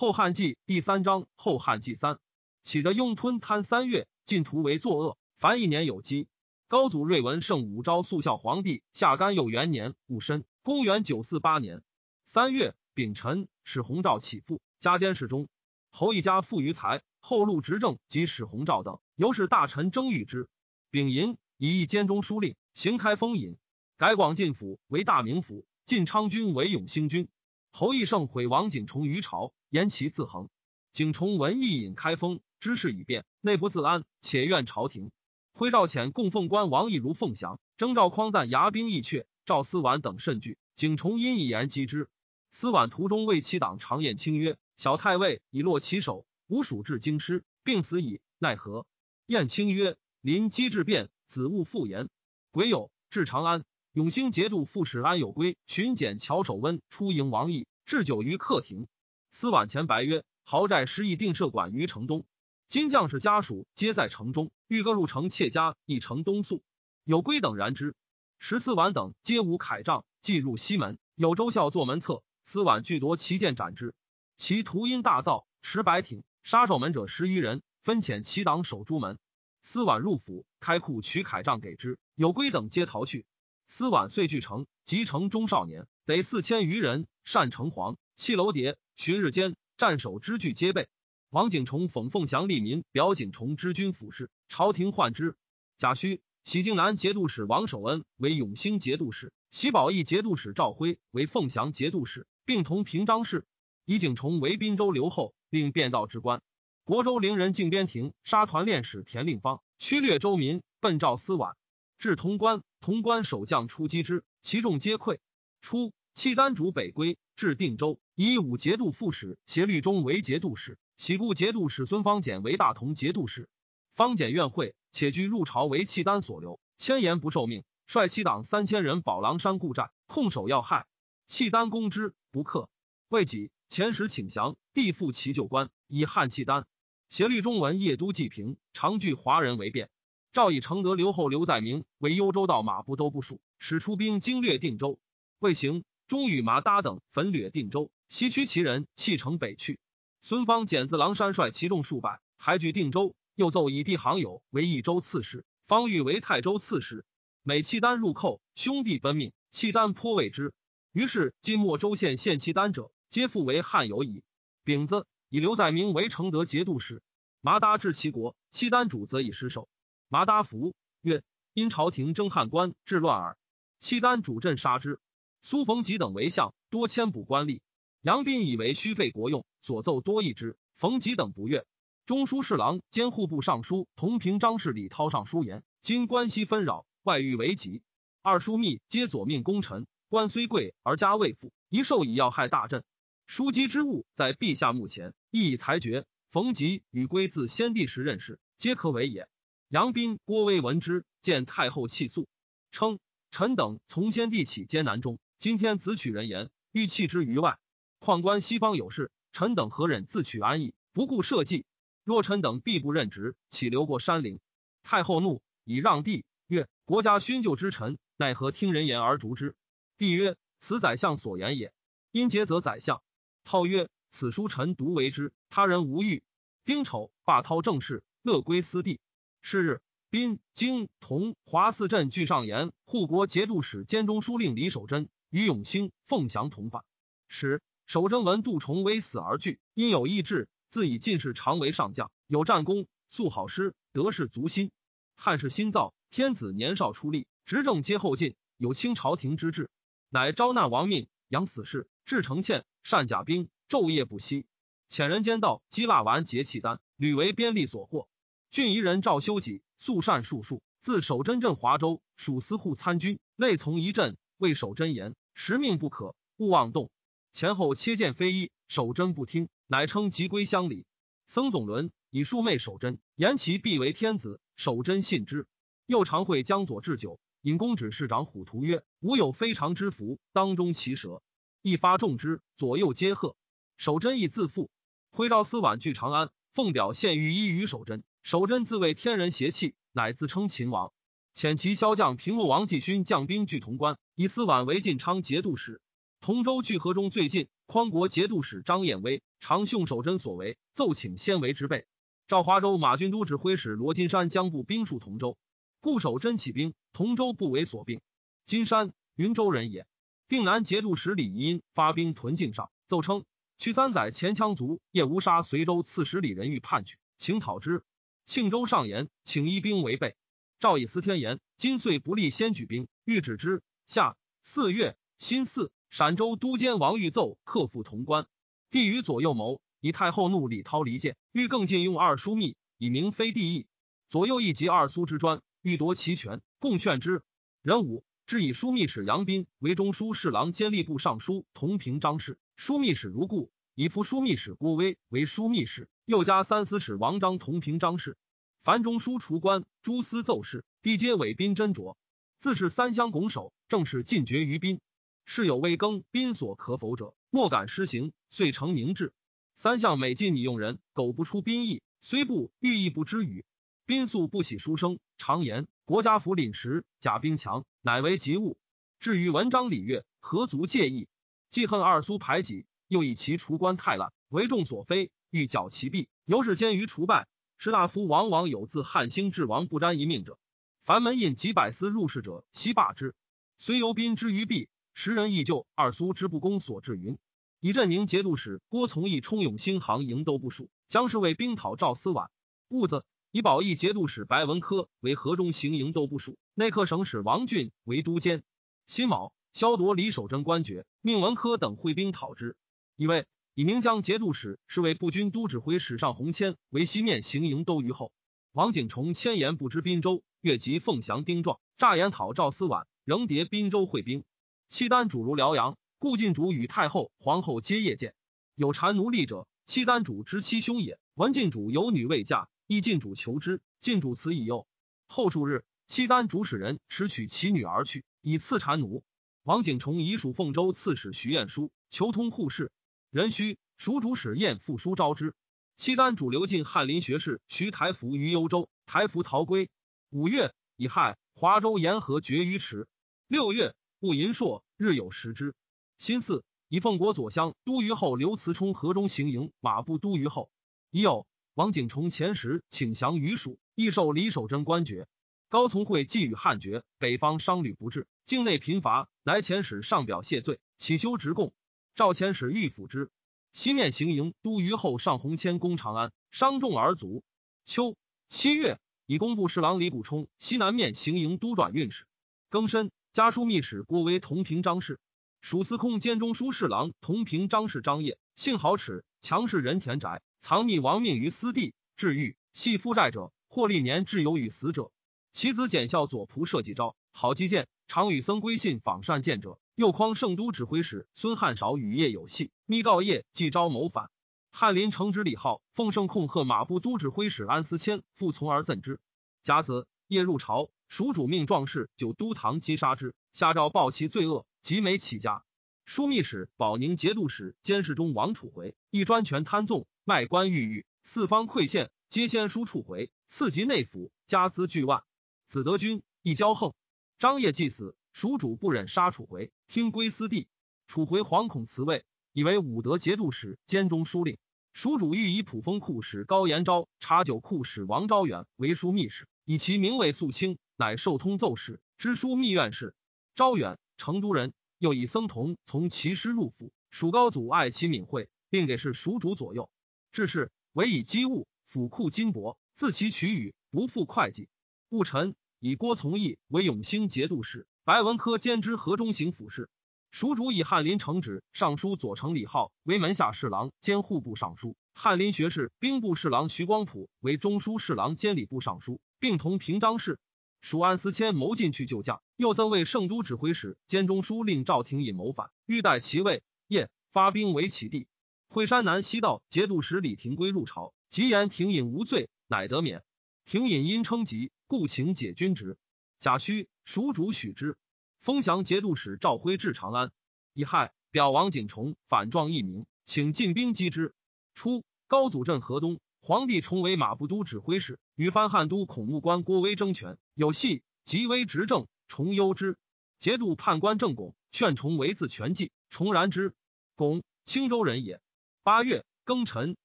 后汉纪第三章后汉纪三，起着拥吞贪三月，尽图为作恶，凡一年有基。高祖睿文圣武昭肃孝皇帝下甘佑元年戊申，公元九四八年三月丙辰，使弘照起复，加监侍中。侯一家富于财，后路执政及使弘照等，由是大臣争遇之。丙寅，以一监中书令，行开封尹，改广进府为大名府，晋昌军为永兴军。侯义胜毁王景崇于朝，言其自横。景崇闻义引开封，知事已变，内不自安，且怨朝廷。徽赵遣供奉官王义如凤翔，征赵匡赞牙兵义阙，赵思婉等甚惧。景崇因一言击之。思婉途中为其党常宴卿曰：“小太尉已落其手，吾属至京师，病死矣，奈何？”晏卿曰：“临机智变，子勿复言。”癸酉，至长安。永兴节度副使安有归巡检乔守温出迎王毅，置酒于客亭。司晚前白曰：“豪宅失意定设馆于城东，今将士家属皆在城中，欲各入城妾家，亦城东宿。有归等然之。十四晚等皆无铠杖，即入西门，有周孝坐门侧。司晚俱夺其剑斩之。其徒因大造，持白挺，杀守门者十余人，分遣其党守朱门。司晚入府，开库取铠杖给之。有归等皆逃去。”司晚遂据城，集城中少年得四千余人，善城隍、弃楼叠，旬日间战守之具皆备。王景崇讽凤翔利民，表景崇之军府事，朝廷患之。贾诩、喜靖南节度使王守恩为永兴节度使，喜宝义节度使赵辉为凤翔节度使，并同平章事。以景崇为滨州留后，令变道之官。国州陵人靖边庭杀团练使田令方，驱掠州民，奔赵司晚。至潼关，潼关守将出击之，其众皆溃。初，契丹主北归，至定州，以武节度副使协律中为节度使，喜故节度使孙方简为大同节度使。方简怨会，且居入朝为契丹所留，千言不受命，率其党三千人保狼山固寨，控守要害。契丹攻之不克，未几，遣使请降，地复其旧官，以汉契丹。协律中闻夜都济平，常聚华人为变。赵以承德留后刘在明为幽州道马步都部署，使出兵经略定州。未行，终与马达等焚掠定州，西驱其人，弃城北去。孙方简自狼山率其众数百，还据定州。又奏以弟行友为益州刺史，方欲为泰州刺史。每契丹入寇，兄弟奔命，契丹颇畏之。于是今末州县献契丹者，皆复为汉友矣。丙子，以刘在明为承德节度使。马达至齐国，契丹主则以失守。麻达福曰：“因朝廷征汉官，治乱耳。契丹主镇杀之。苏逢吉等为相，多迁补官吏。杨斌以为虚费国用，所奏多议之。逢吉等不悦。中书侍郎兼户部尚书同平章事李涛上书言：今关西纷扰，外欲为急。二枢密皆左命功臣，官虽贵而家未富，一受以要害大朕。枢机之物在陛下目前，亦以裁决。逢吉与归自先帝时任事，皆可为也。”杨斌、郭威闻之，见太后气肃，称臣等从先帝起艰难中，今天子取人言，欲弃之于外。况观西方有事，臣等何忍自取安逸，不顾社稷？若臣等必不任职，岂留过山陵？太后怒，以让帝曰：“国家勋旧之臣，奈何听人言而逐之？”帝曰：“此宰相所言也。”因节则宰相。涛曰：“此书臣独为之，他人无欲。”丁丑，罢涛政事，乐归私地。是日，滨、京、同、华四镇俱上言，护国节度使兼中书令李守贞与永兴、凤翔同犯。使守贞闻杜重威死而惧，因有意志，自以进士常为上将，有战功，素好诗，得势足心。汉室新造，天子年少出力，执政皆后进，有清朝廷之志，乃招纳亡命，养死士，制成欠，善甲兵，昼夜不息。遣人间道击蜡丸结契丹，屡为边吏所获。郡夷人赵修己素善术数，自守真镇华州，属司户参军，类从一镇，为守真言，实命不可，勿妄动。前后切剑非一，守真不听，乃称即归乡里。僧总伦以庶妹守真，言其必为天子，守真信之。又常会江左置酒，引公指市长虎图曰：“吾有非常之福，当中其舌。”一发中之，左右皆贺。守真亦自负。徽昭司晚拒长安，奉表献御医于守真。守贞自谓天人邪气，乃自称秦王。遣其骁将平陆王继勋将兵据潼关，以司婉为晋昌节度使。同州距河中最近，匡国节度使张彦威常凶守贞所为，奏请先为之备。赵华州马军都指挥使罗金山将部兵戍同州，固守真起兵，同州不为所并。金山云州人也。定南节度使李仪因发兵屯境上，奏称去三载前羌卒叶无杀随州刺史李仁欲叛去，请讨之。庆州上言，请依兵为备。赵以思天言，今岁不利，先举兵，欲止之。下四月辛巳，陕州都监王玉奏克复潼关，帝与左右谋，以太后怒李涛离间，欲更禁用二枢密，以明非帝意。左右亦及二苏之专，欲夺其权，共劝之。人武。是以枢密使杨斌为中书侍郎兼吏部尚书同平章事，枢密使如故；以副枢密使郭威为枢密使，又加三司使王章同平章事。凡中书除官，诸司奏事，地皆委宾斟酌。自是三乡拱手，正是尽绝于宾。事有未更，宾所可否者，莫敢施行，遂成明制。三项每进拟用人，苟不出宾意，虽不欲意不知语。宾素不喜书生，常言国家福临时，甲兵强，乃为吉物。至于文章礼乐，何足介意？既恨二苏排挤，又以其除官太滥，为众所非，欲剿其弊，由是奸于除败。士大夫往往有自汉兴至亡不沾一命者。凡门引几百司入仕者，悉罢之。虽由宾之于弊，时人亦就二苏之不公所至云。以镇宁节度使郭从义充永兴行营都部署，将是为兵讨赵思婉。兀子。以保义节度使白文科为河中行营都部署，内客省使王俊为都监。辛卯，萧夺李守贞官爵，命文科等会兵讨之。以为以明江节度使是为步军都指挥使上洪谦为西面行营都虞候。王景崇千言不知滨州，越级凤翔丁壮诈言讨赵思婉，仍迭滨州会兵。契丹主如辽阳，故晋主与太后、皇后皆夜见。有谗奴隶者，契丹主之妻兄也。闻晋主有女未嫁。亦晋主求之，晋主辞以诱。后数日，契丹主使人持取其女而去，以赐谗奴。王景崇以属凤州刺史徐彦书求通护事，人须蜀主使彦复书招之。契丹主留进翰林学士徐台福于幽州，台福逃归。五月，乙亥，华州沿河绝于池。六月，戊寅朔，日有食之。辛巳，以奉国左相都虞候刘慈冲河中行营马步都虞候。已有。王景崇前时请降于蜀，亦受李守贞官爵。高从诲寄予汉爵，北方商旅不至，境内贫乏，来前使上表谢罪，乞修职贡。赵前使欲抚之。西面行营都虞候上鸿谦攻长安，伤重而卒。秋七月，以工部侍郎李谷冲西南面行营都转运使。庚申，家书密使郭威同平章事。蜀司空兼中书侍郎同平章事张掖，性豪耻，强势人田宅。藏匿亡命于私地，治愈系负债者，获历年挚友与死者。其子简孝左仆射纪昭，好击剑，常与僧归信访善见者。又匡圣都指挥使孙汉少与叶有隙，密告叶纪昭谋反。翰林承旨李浩奉圣控贺马步都指挥使安思谦复从而赠之。甲子，夜入朝，蜀主命壮士九都堂击杀之，下诏报其罪恶，即没起家。枢密使保宁节度使监视中王楚回，亦专权贪纵。卖官鬻狱，四方馈献，皆先书处回，次及内府，家资巨万。子德军亦骄横。张掖既死，蜀主不忍杀楚回，听归私地。楚回惶恐辞位，以为武德节度使兼中书令。蜀主欲以普丰库使高延昭、茶酒库使王昭远为枢密使，以其名为肃清，乃受通奏事，知枢密院事。昭远，成都人，又以僧童从其师入府。蜀高祖爱其敏慧，并给事蜀主左右。至是，唯以积物，府库金帛，自其取予，不复会计。戊辰，以郭从义为永兴节度使，白文科兼之河中行府事。蜀主以翰林承旨尚书左丞李浩为门下侍郎兼户部尚书，翰林学士兵部侍郎徐光普为中书侍郎兼礼部尚书，并同平章事。蜀安思谦谋进去救驾，又赠为圣都指挥使兼中书令赵廷隐谋反，欲代其位，夜发兵围其地。会山南西道节度使李廷圭入朝，即言廷隐无罪，乃得免。廷隐因称疾，故请解军职。贾诩蜀主许之。封降节度使赵辉至长安，乙亥，表王景崇反状一名，请进兵击之。初，高祖镇河东，皇帝重为马步都指挥使，与藩汉都孔目官郭威争权，有隙，即威执政，重忧之。节度判官郑拱劝重为自权计，重然之，公青州人也。八月庚辰，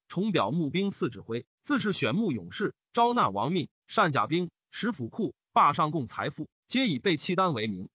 重表募兵四指挥，自是选募勇士，招纳王命，善甲兵，使府库，霸上贡财富，皆以备契丹为名。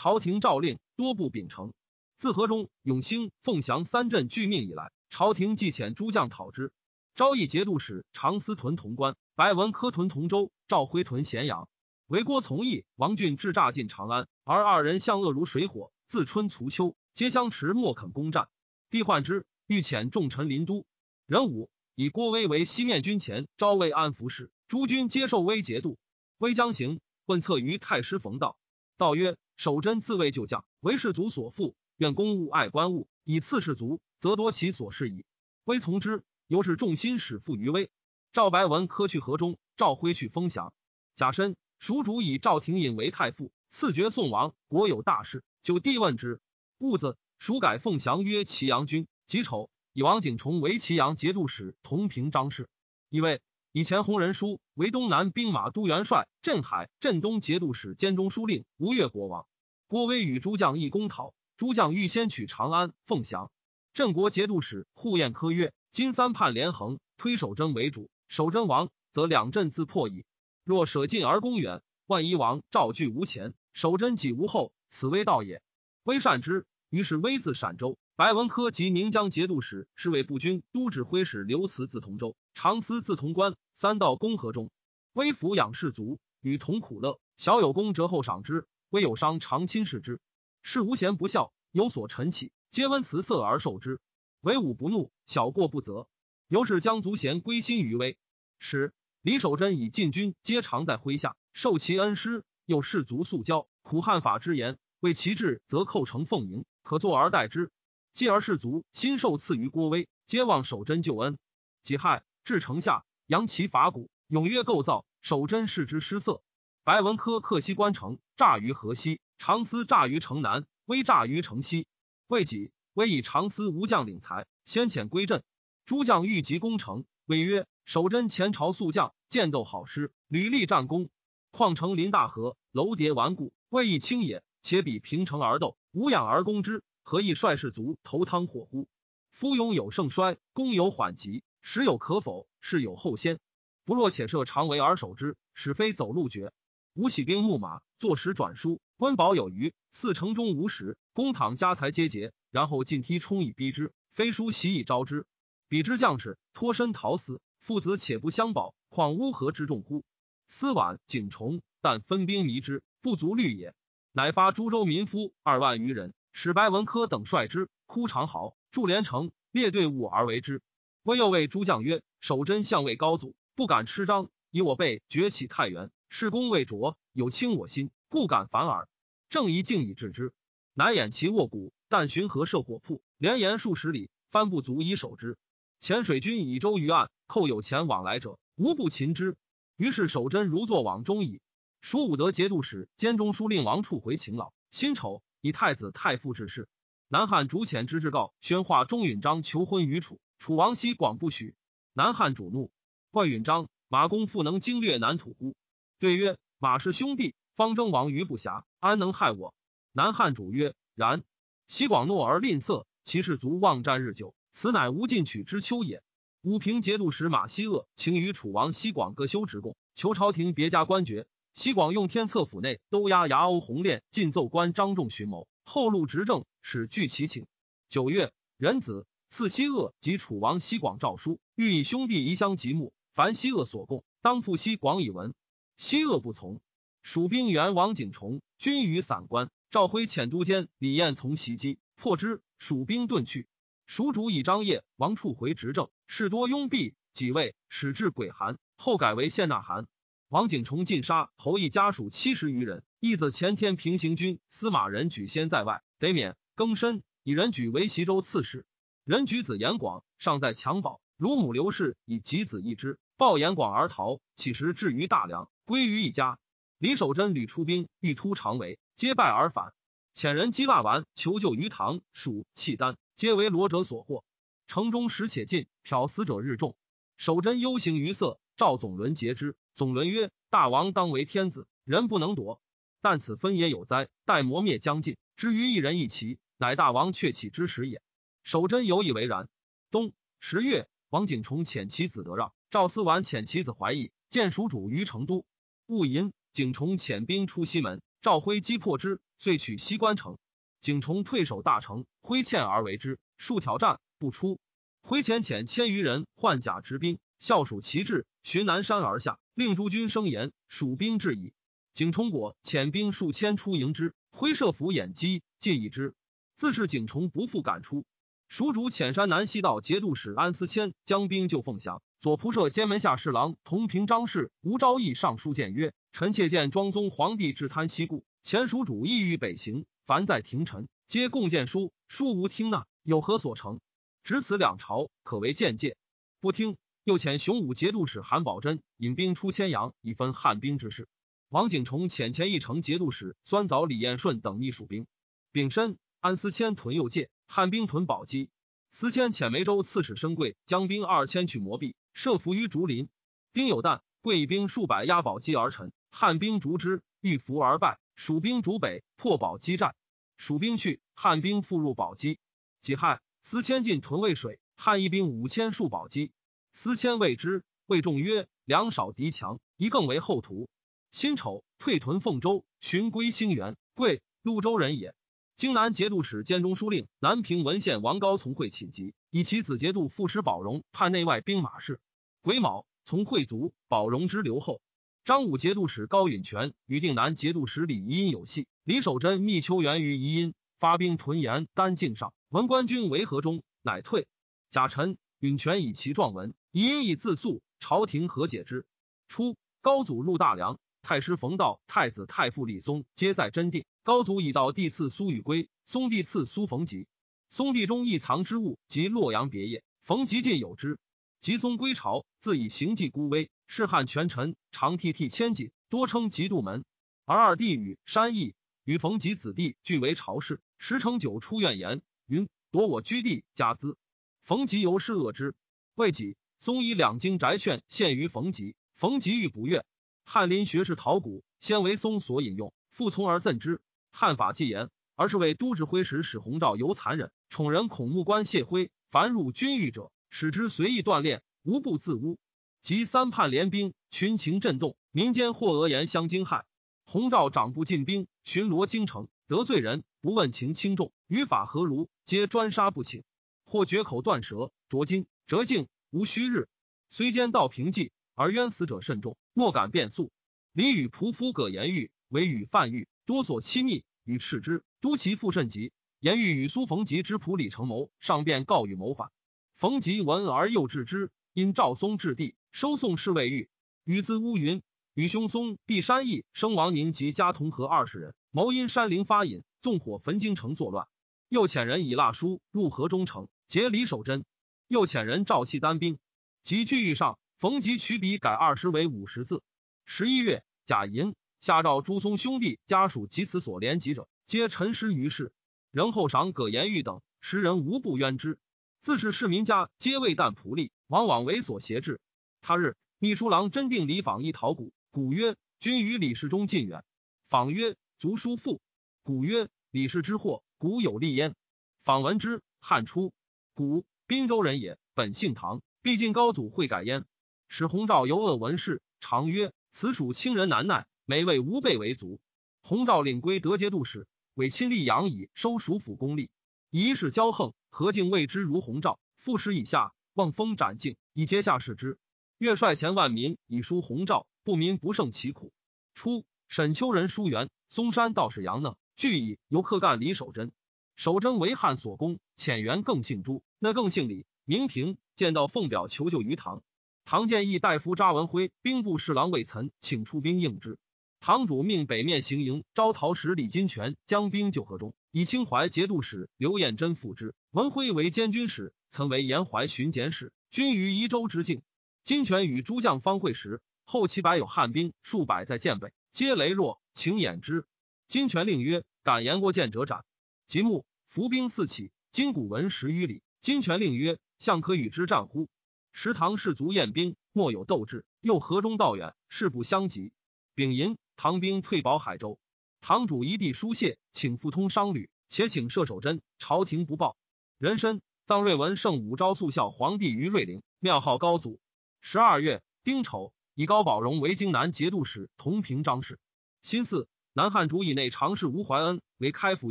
朝廷诏令多不秉承。自河中、永兴、凤翔三镇拒命以来，朝廷既遣诸将讨之。昭义节度使常思屯潼关，白文科屯同州，赵辉屯咸阳。为郭从义、王俊至诈进长安，而二人相恶如水火，自春卒秋，皆相持，莫肯攻战。帝患之，欲遣重臣临都。壬午，以郭威为西面军前昭慰安抚使，诸军接受威节度。威将行，问策于太师冯道。道曰：“守贞自卫旧将，为士卒所负，愿公务爱官务，以次士卒，则夺其所事矣。”威从之，由是众心始复于威。赵白文科去河中，赵辉去封降。甲申。蜀主以赵廷隐为太傅，赐爵宋王。国有大事，就帝问之。戊子，蜀改凤翔曰祁阳君。己丑，以王景崇为祁阳节度使，同平章事。以为以前弘仁书为东南兵马都元帅，镇海、镇东节度使兼中书令，吴越国王。郭威与诸将议攻讨，诸将欲先取长安、凤翔。镇国节度使护彦科曰：“今三叛连横，推守贞为主，守贞亡，则两镇自破矣。”若舍近而攻远，万一王赵据无前，守贞己无后，此危道也。威善之，于是威自陕州。白文科及宁江节度使、侍卫步军都指挥使刘慈自同州，常思自潼关，三道攻河中。微抚养士卒，与同苦乐。小有功折后赏之，微有伤常亲视之。是无贤不孝，有所陈起，皆温辞色而受之。为武不怒，小过不责。由是将足贤归心于威。使。李守贞以禁军皆常在麾下，受其恩师，又士卒素交，苦汉法之言，为其志，则寇成奉迎，可坐而待之。继而士卒新受赐于郭威，皆望守贞救恩。己亥，至城下，扬其伐鼓，踊跃构造。守贞视之失色。白文科克西关城，诈于河西；长思诈于城南，威诈于城西。未己，威以长思无将领才，先遣归镇。诸将欲急攻城，威曰。守贞前朝宿将，剑斗好师，屡立战功。况城临大河，楼叠顽固，未易轻也。且比平城而斗，无养而攻之，何以率士卒投汤火乎？夫勇有盛衰，攻有缓急，时有可否，事有后先。不若且设长围而守之，使非走路绝。吾起兵牧马，坐时转输，温饱有余。四城中无食，公倘家财皆竭，然后进梯冲以逼之，非书袭以招之。彼之将士脱身逃死。父子且不相保，况乌合之众乎？司宛、景崇，但分兵迷之，不足虑也。乃发诸州民夫二万余人，使白文科等率之，哭长壕，筑连城，列队伍而为之。威又谓诸将曰：“守贞相位高祖，不敢吃张，以我辈崛起太原，事功未卓，有轻我心，故敢反耳。正宜敬以治之。乃掩其卧骨，但寻河设火铺，连延数十里，帆不足以守之。潜水军以舟于岸。”寇有钱往来者，无不擒之。于是守贞如坐网中矣。蜀武德节度使兼中书令王处回秦老，辛丑以太子太傅致仕。南汉主遣之至告宣化钟允章求婚于楚，楚王西广不许。南汉主怒，怪允章马公复能经略南土乎？对曰：马氏兄弟，方征王于不暇，安能害我？南汉主曰：然。西广怒而吝啬，其士卒望战日久，此乃无进取之秋也。武平节度使马希鄂请与楚王西广各修职贡，求朝廷别加官爵。西广用天策府内都押牙欧红练进奏官张仲寻谋，后路执政，使拒其请。九月，仁子赐西鄂及楚王西广诏书，欲以兄弟移乡极目，凡西鄂所供，当复西广以闻。西鄂不从。蜀兵援王景崇，军于散关。赵辉遣都监李彦从袭击，破之，蜀兵遁去。蜀主以张掖、王处回执政，事多拥蔽，几位始至鬼寒，后改为献纳寒。王景崇尽杀侯义家属七十余人。义子前天平行军司马仁举先在外，得免更申，以仁举为西州刺史。人举子严广尚在襁褓，乳母刘氏以及子一之，抱严广而逃。起时至于大梁，归于一家。李守贞屡出兵，欲突长围，皆败而返。遣人击腊丸求救于唐，属契丹。皆为罗者所获，城中食且尽，挑死者日众。守贞忧形于色，赵总伦诘之。总伦曰：“大王当为天子，人不能夺。但此分也有灾。待磨灭将尽，至于一人一骑，乃大王却起之时也。守贞有以为然。冬十月，王景崇遣其子德让，赵思完遣其子怀义见蜀主于成都。戊寅，景崇遣兵出西门，赵辉击破之，遂取西关城。景崇退守大城，挥欠而为之，数挑战不出。挥遣遣千余人换甲执兵，校属旗帜，寻南山而下，令诸军声言，蜀兵至矣。景崇果遣兵数千出迎之，挥射斧掩击，尽以之。自是景崇不复敢出。蜀主遣山南西道节度使安思谦将兵救凤翔，左仆射监门下侍郎同平张氏吴昭义上书谏曰：“臣妾见庄宗皇帝至贪西故，前蜀主意欲北行，凡在廷臣皆共谏书，书无听纳，有何所成？”值此两朝，可为见戒。不听，又遣雄武节度使韩宝珍引兵出千阳，以分汉兵之势。王景崇遣前一城节度使酸枣李彦顺等逆蜀兵。丙申，安思谦屯右界，汉兵屯宝鸡。司迁遣梅州刺史申贵将兵二千去磨壁，设伏于竹林。丁有旦，贵以兵数百压宝鸡而沉，汉兵逐之，欲伏而败。蜀兵逐北，破宝鸡寨。蜀兵去，汉兵复入宝鸡。己亥。司迁进屯渭水，汉一兵五千戍宝鸡。司迁谓之，谓众曰：“粮少敌强，宜更为后图。”辛丑，退屯凤州，寻归兴元。贵潞州人也。京南节度使兼中书令南平文县王高从会寝疾，以其子节度副使宝荣判内外兵马事。癸卯，从会卒，宝荣之留后。张武节度使高允全与定南节度使李宜音有隙，李守贞密求援于宜音，发兵屯延丹境上。闻官军围河中，乃退。贾臣、允权以其状文，因以自诉，朝廷和解之。初，高祖入大梁，太师冯道、太子太傅李松皆在真定。高祖以道帝赐苏与归，松帝赐苏逢吉。松帝中亦藏之物，及洛阳别业。逢吉尽有之。吉松归朝，自以行迹孤微，仕汉权臣，常涕涕千金，多称吉度门。而二弟与山邑与逢吉子弟俱为朝士，时成九出怨言。云夺我居地家资，冯吉由是恶之。未几，松以两京宅券献于冯吉，冯吉欲不悦。翰林学士陶谷先为松所引用，复从而赠之。汉法既严，而是为都指挥使史弘照尤残忍，宠人孔目官谢辉，凡入军狱者，使之随意锻炼，无不自污。及三叛联兵，群情震动，民间或讹言相惊骇。弘照长不进兵，巡逻京城，得罪人，不问情轻重，于法何如？皆专杀不请，或绝口断舌，着金折颈，无虚日。虽奸盗平济，而冤死者甚众，莫敢变诉。李与仆夫葛延玉为与范玉，多所欺逆，与斥之，都其父甚急。延玉与苏逢吉之仆李成谋上便告与谋反，逢吉闻而又至之。因赵松至地，收送侍卫狱，与自乌云与兄松弟山义生王宁及家同和二十人，谋因山林发引，纵火焚京城作乱。又遣人以蜡书入河中城，劫李守贞。又遣人召契单兵，及聚狱上，逢吉取笔改二十为五十字。十一月，甲寅，下诏朱松兄弟家属及此所连及者，皆陈尸于世。仍后赏葛延玉等十人，无不冤之。自是市民家皆为旦仆隶，往往为所挟制。他日，秘书郎真定李访一陶谷，古曰：“君与李世忠近远。”访曰：“足叔父。”古曰：“李氏之祸。”古有立焉，访闻之。汉初，古滨州人也，本姓唐。毕竟高祖会改焉。使弘照尤恶文士，常曰：“此属清人难耐，每为吾辈为族。”弘照领归德节度使，委亲力养以收蜀府公吏。以使骄横，何竟谓之如弘照？复使以下望风斩境，以阶下士之。越率前万民以书弘照，不民不胜其苦。初，沈丘人书元，嵩山道士杨讷。俱以由客干李守贞，守贞为汉所攻，遣元更姓朱，那更姓李。明平见到奉表求救于唐，唐建议大夫扎文辉兵部侍郎魏岑请出兵应之。堂主命北面行营招讨使李金泉将兵救河中，以清淮节度使刘彦珍辅之。文辉为监军使，曾为延淮巡检使，军于宜州之境。金泉与诸将方会时，后其百有汉兵数百在剑北，皆羸弱，请掩之。金泉令曰：“敢言过见者斩。”即木伏兵四起，金鼓闻十余里。金泉令曰：“相可与之战乎？”时唐士卒宴兵，莫有斗志。又河中道远，势不相及。丙寅，唐兵退保海州。唐主一地书谢，请复通商旅，且请射守贞，朝廷不报。人参葬瑞文圣武昭肃孝皇帝于瑞陵，庙号高祖。十二月丁丑，以高宝荣为京南节度使，同平章事。辛巳，南汉主以内常侍吴怀恩为开府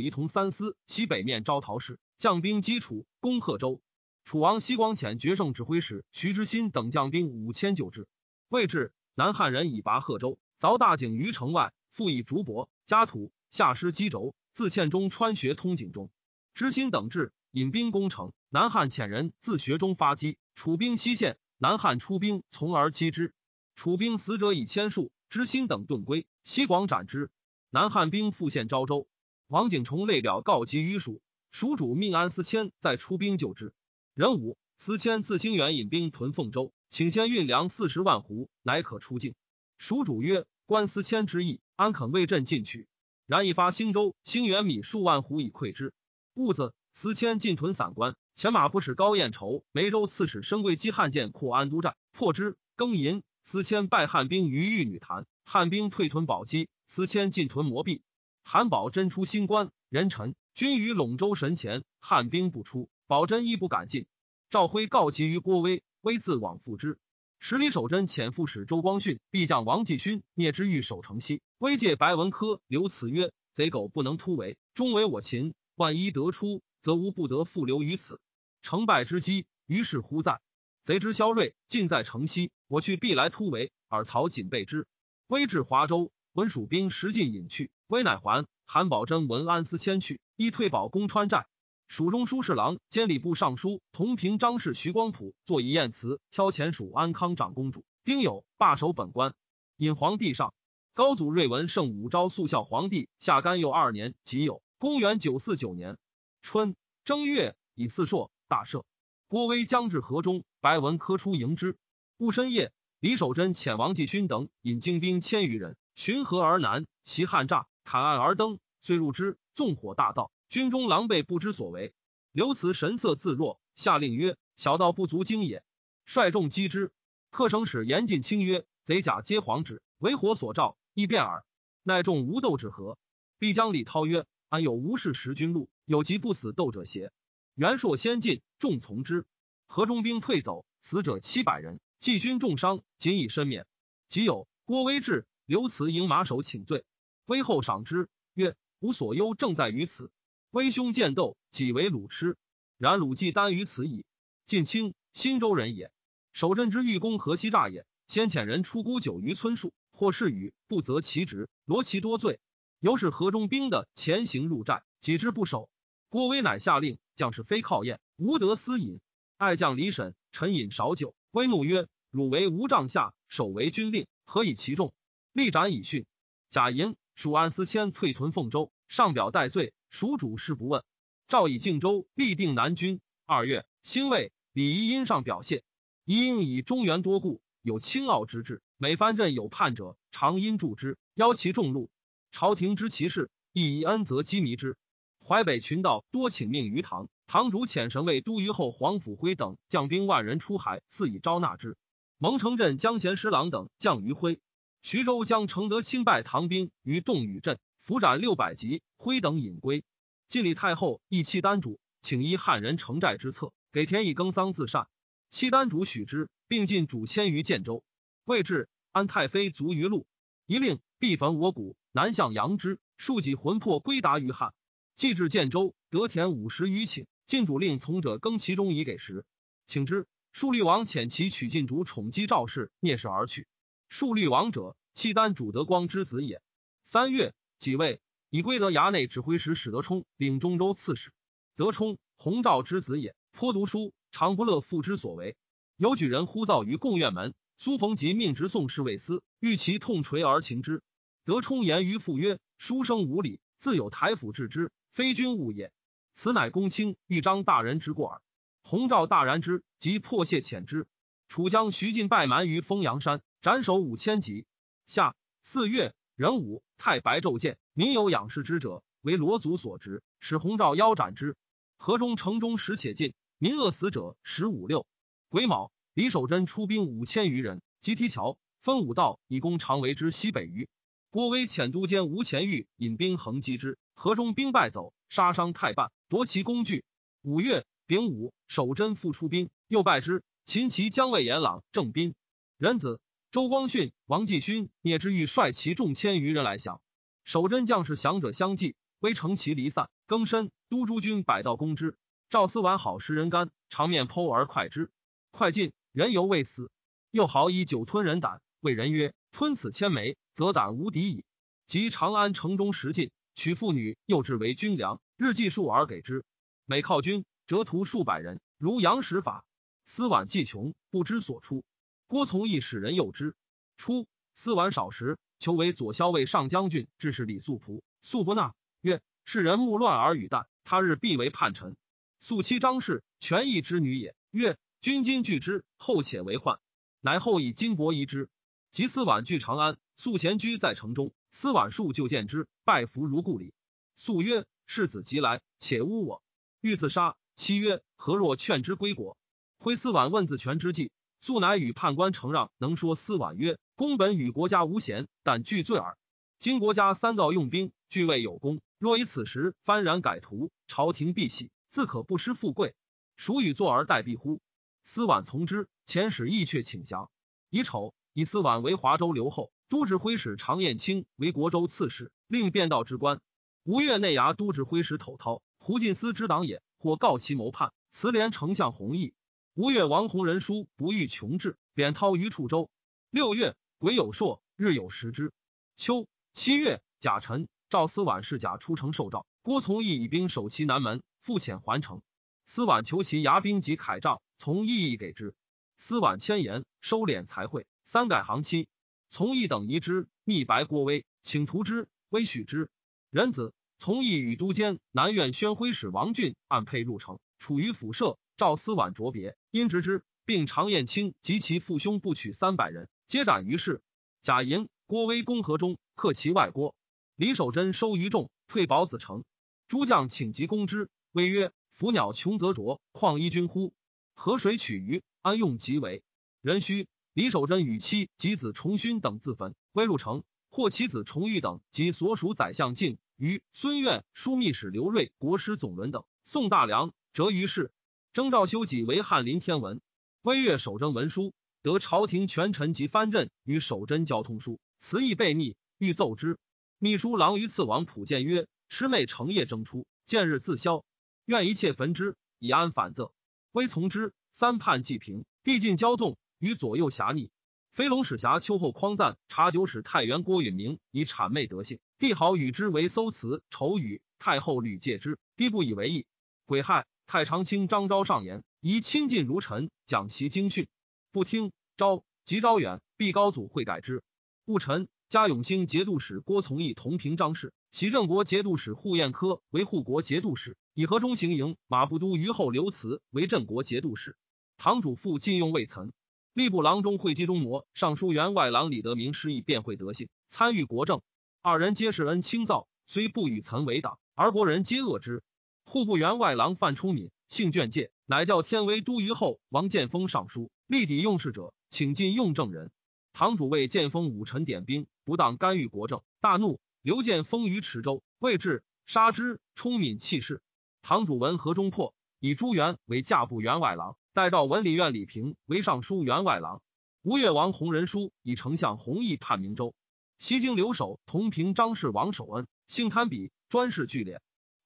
仪同三司，西北面招讨使，将兵击楚，攻贺州。楚王西光遣决胜指挥使徐之新等将兵五千救之。未至，南汉人以拔贺州，凿大井于城外，复以竹帛加土，下施击轴，自堑中穿穴通井中。知新等至，引兵攻城。南汉遣人自穴中发击，楚兵西陷。南汉出兵从而击之，楚兵死者以千数，知新等遁归，西广斩之。南汉兵复陷昭州，王景崇类表告急于蜀，蜀主命安思谦再出兵救之。壬午，思谦自兴元引兵屯凤州，请先运粮四十万斛，乃可出境。蜀主曰：“观思谦之意，安肯为朕进取？”然一发兴州，兴元米数万斛以馈之。兀子思谦进屯散关。前马不使高彦筹，梅州刺史申贵基汉舰扩安都寨，破之。庚寅，司谦败汉兵于玉女潭，汉兵退屯宝鸡，司谦进屯摩壁。韩宝真出新关，人臣军于陇州神前，汉兵不出，宝真亦不敢进。赵辉告急于郭威，威自往复之。十里守贞遣副使周光训、必将王继勋聂之玉守城西，威借白文科留此曰：“贼狗不能突围，终为我擒。万一得出，则无不得复留于此。”成败之机，于是乎在。贼之骁锐，尽在城西。我去必来突围，尔曹谨备之。威至华州，闻蜀兵十进隐去，威乃还。韩宝真闻安思迁去，亦退保攻川寨。蜀中书侍郎兼礼部尚书同平章事徐光普作一宴词，挑前蜀安康长公主丁酉罢守本官，引皇帝上。高祖睿文圣武昭肃孝皇帝下甘佑二年己酉，公元九四九年春正月，以四朔。大赦，郭威将至河中，白文科出迎之。戊申夜，李守贞遣王继勋等引精兵千余人巡河而南，袭汉栅，砍岸而登，遂入之，纵火大造，军中狼狈不知所为。刘慈神色自若，下令曰：“小道不足惊也。”率众击之。客省使严进清曰：“贼甲皆黄纸，为火所照，易变耳。奈众无斗之何？”必将李涛曰：“安有无事识军路，有疾不死斗者邪？”袁硕先进，众从之。河中兵退走，死者七百人，季军重伤，仅以身免。即有郭威至，刘慈迎马首请罪。威后赏之，曰：“吾所忧正在于此。威兄见斗，己为鲁吃。然鲁既单于此矣。晋清新州人也。守镇之御公河西诈也。先遣人出沽酒于村树，或是与不择其职，罗其多罪。由是河中兵的前行入寨，己之不守。郭威乃下令。”将士非靠宴，无得私饮。爱将李审臣饮少酒，威怒曰：“汝为吾帐下，守为军令，何以其众？”立斩以训。贾银蜀安思迁退屯凤州，上表戴罪，蜀主事不问。诏以靖州立定南军。二月，兴魏，李仪因上表谢。仪因以中原多故，有轻傲之志。每藩镇有叛者，常因助之，邀其众怒。朝廷知其事，亦以恩泽积弥之。淮北群盗多请命于唐，唐主遣神卫都虞后黄甫辉等将兵万人出海，赐以招纳之。蒙城镇江贤师郎等将于辉，徐州将承德亲败唐兵于洞宇镇，伏斩六百级，挥等引归。晋礼太后义契丹主，请依汉人城寨之策，给田以耕桑自善。契丹主许之，并进主迁于建州。未至，安太妃卒于路，一令必焚我谷，南向扬之，数己魂魄归达于汉。既至建州，得田五十余顷，晋主令从者耕其中以给食。请之，树律王遣其取晋主宠姬赵氏，蔑视而去。树律王者，契丹主德光之子也。三月，己位，以归德衙内指挥使史德充领中州刺史。德充，洪肇之子也，颇读书，常不乐父之所为。有举人呼噪于贡院门，苏逢吉命直送侍卫司，欲其痛捶而擒之。德充言于父曰：“书生无礼，自有台府治之。”非君务也，此乃公卿豫章大人之过耳。洪昭大然之，即破谢遣之。楚将徐进拜蛮于丰阳山，斩首五千级。下四月壬午，太白昼见，民有仰视之者，为罗祖所执，使洪昭腰斩之。河中城中时且尽，民饿死者十五六。癸卯，李守贞出兵五千余人，击堤桥，分五道以攻长为之西北隅。郭威遣都监吴前玉引兵横击之。河中兵败走，杀伤太半，夺其工具。五月丙午，守贞复出兵，又败之。秦齐将魏延朗、郑斌、仁子、周光训、王继勋、聂之玉率其众千余人来降。守贞将士降者相继，微乘其离散。更深，都诸军百道攻之。赵思完好食人肝，长面剖而快之。快进，人犹未死。又好以酒吞人胆，谓人曰：“吞此千枚，则胆无敌矣。”及长安城中食尽，取妇女诱之为军粮，日计数而给之。每犒军，折屠数百人，如杨使法。司晚既穷，不知所出。郭从义使人诱之。初，司晚少时，求为左骁卫上将军，致是李素仆，素不纳，曰：“世人目乱而语淡，他日必为叛臣。”素妻张氏，权义之女也。曰：“君今拒之，后且为患。”乃后以金帛遗之。及司婉拒长安，素闲居在城中。司婉数就见之，拜服如故礼。素曰：“世子即来，且诬我，欲自杀。”妻曰：“何若劝之归国？”挥司婉问自权之际，素乃与判官承让，能说司婉曰：“公本与国家无嫌，但惧罪耳。今国家三道用兵，俱未有功。若以此时幡然改图，朝廷必喜，自可不失富贵。孰与坐而待毙乎？”司婉从之，遣使意却请降。乙丑，以司婉为华州留后。都指挥使常彦卿为国州刺史，令变道之官。吴越内衙都指挥使头涛，胡进思之党也。或告其谋叛，辞连丞相弘毅。吴越王弘仁书不欲穷志，贬涛于处州。六月，癸有朔，日有食之。秋七月，甲辰，赵思婉侍甲出城受诏。郭从义以兵守其南门，复遣还城。思婉求其牙兵及铠杖，从义亦给之。思婉千言，收敛财会，三改行期。从义等疑之，密白郭威，请图之，威许之。仁子从义与都监南院宣徽使王俊按配入城，处于府舍。赵思婉卓别，因执之，并常彦卿及其父兄不取三百人，皆斩于市。贾莹、郭威攻河中，克其外郭。李守贞收于众，退保子城。诸将请急攻之，威曰：“伏鸟穷则啄，况一君乎？河水取鱼，安用即为？人须。”李守贞与妻及子重勋等自焚。归入城，获其子重玉等及所属宰相敬、于孙苑、枢密使刘瑞、国师总伦等，宋大梁折于市。征召修己为翰林天文。微月守贞文书，得朝廷权臣及藩镇与守贞交通书，词意悖逆，欲奏之。秘书郎于次王普见曰：“魑魅成夜征出，见日自消，愿一切焚之，以安反仄。”微从之。三叛既平，帝尽骄纵。与左右侠逆，飞龙使侠秋后匡赞察酒使太原郭允明以谄媚德性，帝好与之为搜词丑语。太后屡戒之，帝不以为意。癸亥，太常卿张昭上言，宜亲近如臣，讲其经训，不听。昭即昭远，必高祖会改之。戊辰，嘉永兴节度使郭从义同平章事，袭郑国节度使护彦科为护国节度使，以河中行营马步都虞后刘慈为镇国节度使。堂主父禁用未岑。吏部郎中会稽中模、尚书员外郎李德明失意便会德性，参与国政。二人皆是恩轻造，虽不与岑为党，而国人皆恶之。户部员外郎范冲敏性倦介，乃教天威都虞后王建峰上书，力抵用事者，请进用政人。堂主为建峰武臣点兵，不当干预国政，大怒，刘建峰于池州，未至，杀之。充敏弃市。堂主闻河中破，以朱元为驾部员外郎。代诏文理院李平为尚书员外郎，吴越王弘仁书以丞相弘毅叛明州。西京留守同平张氏王守恩，性贪鄙，专事聚敛。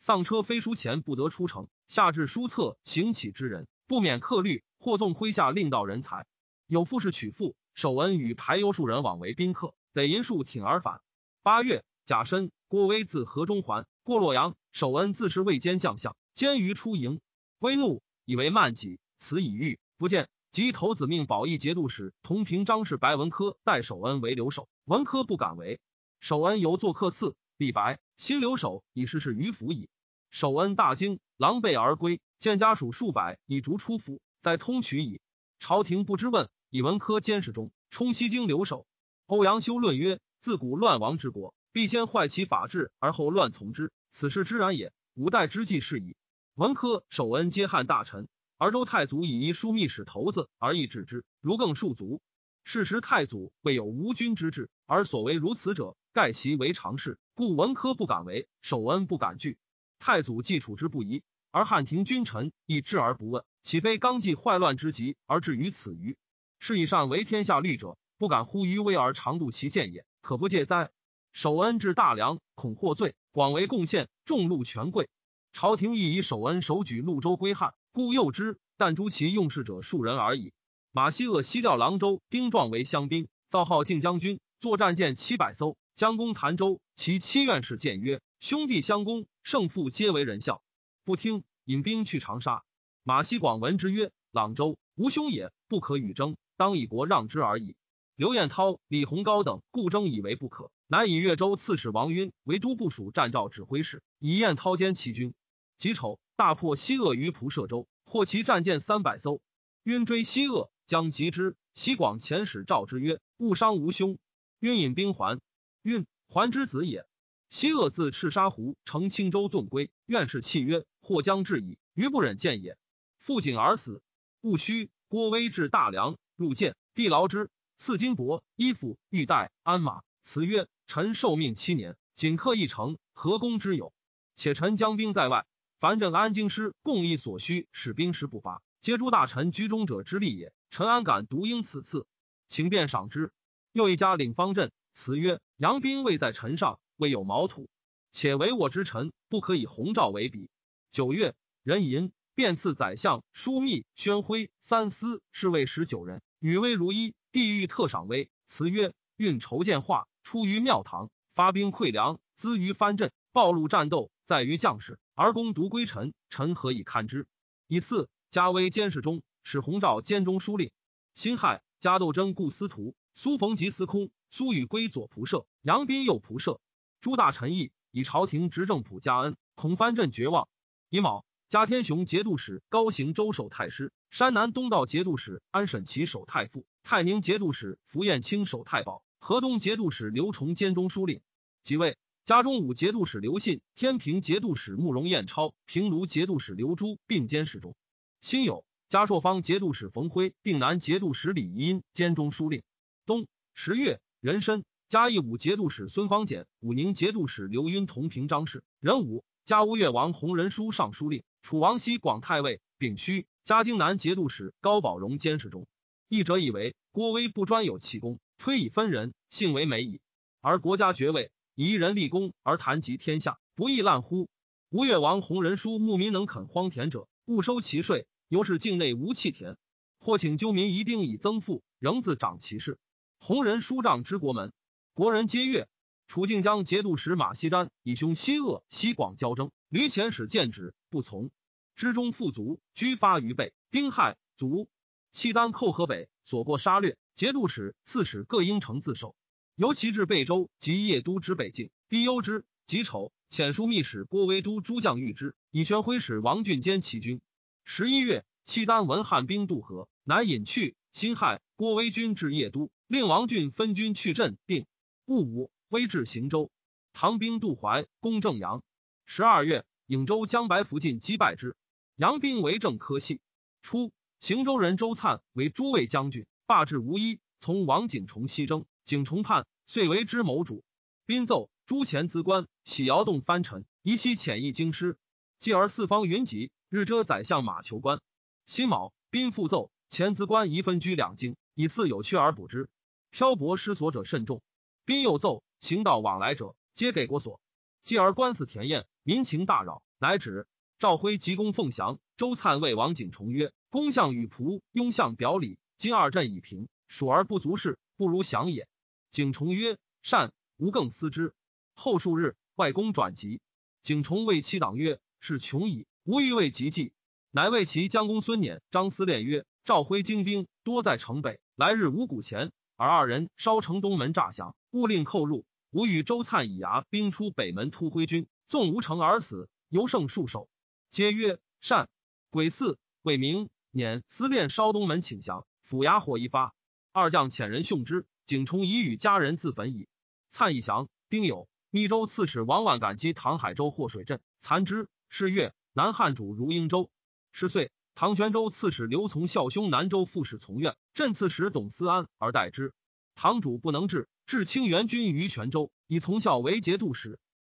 丧车飞书前不得出城，下至书册行乞之人，不免克律，或纵麾下令道人才。有富士取妇，守恩与排忧数人往为宾客，得银数挺而返。八月，甲申，郭威自河中还，过洛阳，守恩自是未监将相，监于出营，威怒，以为慢己。此已遇不见，即头子命保义节度使同平张氏白文科代守恩为留守，文科不敢为。守恩犹作客赐，李白新留守以事事于府矣。守恩大惊，狼狈而归，见家属数百以逐出府，在通衢矣。朝廷不知问，以文科监视中，充西京留守。欧阳修论曰：自古乱亡之国，必先坏其法治，而后乱从之，此事之然也。五代之计是矣。文科、守恩皆汉大臣。而周太祖以一枢密使头子而易治之，如更数族。是时太祖未有无君之志，而所为如此者，盖其为常事，故文科不敢为，守恩不敢拒。太祖既处之不疑，而汉廷君臣亦置而不问，岂非纲纪坏乱之极而至于此于？是以上为天下律者，不敢忽于威而长度其见也，可不戒哉？守恩至大梁，恐获罪，广为贡献，众禄权贵。朝廷亦以守恩首举潞州归汉，故诱之。但诛其用事者数人而已。马希鄂西调郎州丁壮为乡兵，造号靖将军，作战舰七百艘，将攻潭州。其七院士谏曰：“兄弟相攻，胜负皆为人笑。”不听，引兵去长沙。马希广闻之曰：“朗州无兄也，不可与争，当以国让之而已。”刘彦涛、李鸿高等故争以为不可，乃以越州刺史王晕为都部署战诏指挥使，以彦涛兼其军。己丑，大破西鄂于蒲射州，获其战舰三百艘。晕追西鄂，将击之。西广遣使召之曰：“误伤吾兄。”晕引兵还。晕还之子也。西鄂自赤沙湖乘青州遁归，愿是契曰：“或将至矣，余不忍见也。”负井而死。戊戌，郭威至大梁，入见，帝劳之，赐金帛、衣服、玉带、鞍马。辞曰：“臣受命七年，仅克一城，何功之有？且臣将兵在外。”凡镇安京师，共议所需，使兵师不发，皆诸大臣居中者之力也。臣安敢独应此次？请便赏之。又一家领方阵，辞曰：“杨兵未在臣上，未有毛土，且为我之臣，不可以鸿诏为比。”九月，壬寅，便赐宰相枢密宣徽三司侍卫十九人，与威如一。地狱特赏威，辞曰：“运筹建化，出于庙堂，发兵溃粮，资于藩镇，暴露战斗，在于将士。”而公独归臣，臣何以堪之？以次加威监视中，使弘照监中书令。辛亥，加窦征故司徒，苏逢吉司空，苏与归左仆射，杨斌右仆射。诸大臣议以朝廷执政普加恩，恐藩镇绝望。乙卯，加天雄节度使，高行州守太师，山南东道节度使安审琦守太傅，泰宁节度使符彦卿守太保，河东节度使刘崇监中书令。即位。家中武节度使刘信、天平节度使慕容彦超、平卢节度使刘珠并监侍中。辛酉，嘉朔方节度使冯辉、定南节度使李仪因兼中书令。冬十月，壬申，嘉义武节度使孙方简、武宁节度使刘晕同平章事。壬午，嘉乌越王弘仁书尚书令。楚王西广太尉。丙戌，嘉靖南节度使高宝荣监视中。译者以为郭威不专有气功，推以分人，幸为美矣。而国家爵位。以一人立功而谈及天下，不亦滥乎？吴越王弘仁书牧民能垦荒田者，勿收其税，由是境内无弃田。或请纠民一定以增赋，仍自长其事。弘仁书帐之国门，国人皆悦。楚靖将节度使马希瞻以兄西鄂、西广交争，吕潜使谏止，不从。之中富足，居发于备。丁亥，卒。契丹寇河北，所过杀掠，节度使、刺史各应城自守。尤其至贝州及邺都之北境，必忧之。己丑，遣书密使郭威都诸将谕之，以宣徽使王俊兼其军。十一月，契丹闻汉兵渡河，乃引去。辛亥，郭威军至邺都，令王俊分军去镇定。戊午，威至行州，唐兵渡淮，攻正阳。十二月，颍州将白福晋击败之，杨兵为正科系。初，行州人周灿为诸卫将军，罢至无一，从王景崇西征。景崇叛，遂为之谋主。宾奏诸前资官，喜摇动藩臣，宜悉遣意京师。继而四方云集，日遮宰相马求官。辛卯，宾复奏前资官宜分居两京，以赐有缺而补之。漂泊失所者甚众。宾又奏行道往来者，皆给国所。继而官司田宴，民情大扰，乃止。赵辉急攻凤翔，周灿谓王景崇曰：“公相与仆拥相表里，今二镇已平，数而不足事，不如降也。”景崇曰：“善，吾更思之。”后数日，外公转疾。景崇谓其党曰：“是穷矣，吾欲为急计。”乃谓其将公孙辇、张思炼曰：“赵辉精兵多在城北，来日五谷前，而二人烧城东门诈降，勿令寇入。吾与周粲以牙兵出北门突挥军，纵无城而死，犹胜数手。”皆曰：“善。”鬼四，魏明辇、思炼烧东门请降，府衙火一发，二将遣人殉之。景崇已与家人自焚矣。灿义降，丁酉，密州刺史王婉感激唐海州祸水镇，残之。是月，南汉主如英州。十岁，唐玄州刺史刘从孝兄南州副使从愿，镇刺史董思安而代之。堂主不能治，至清元军于泉州，以从校为节度使。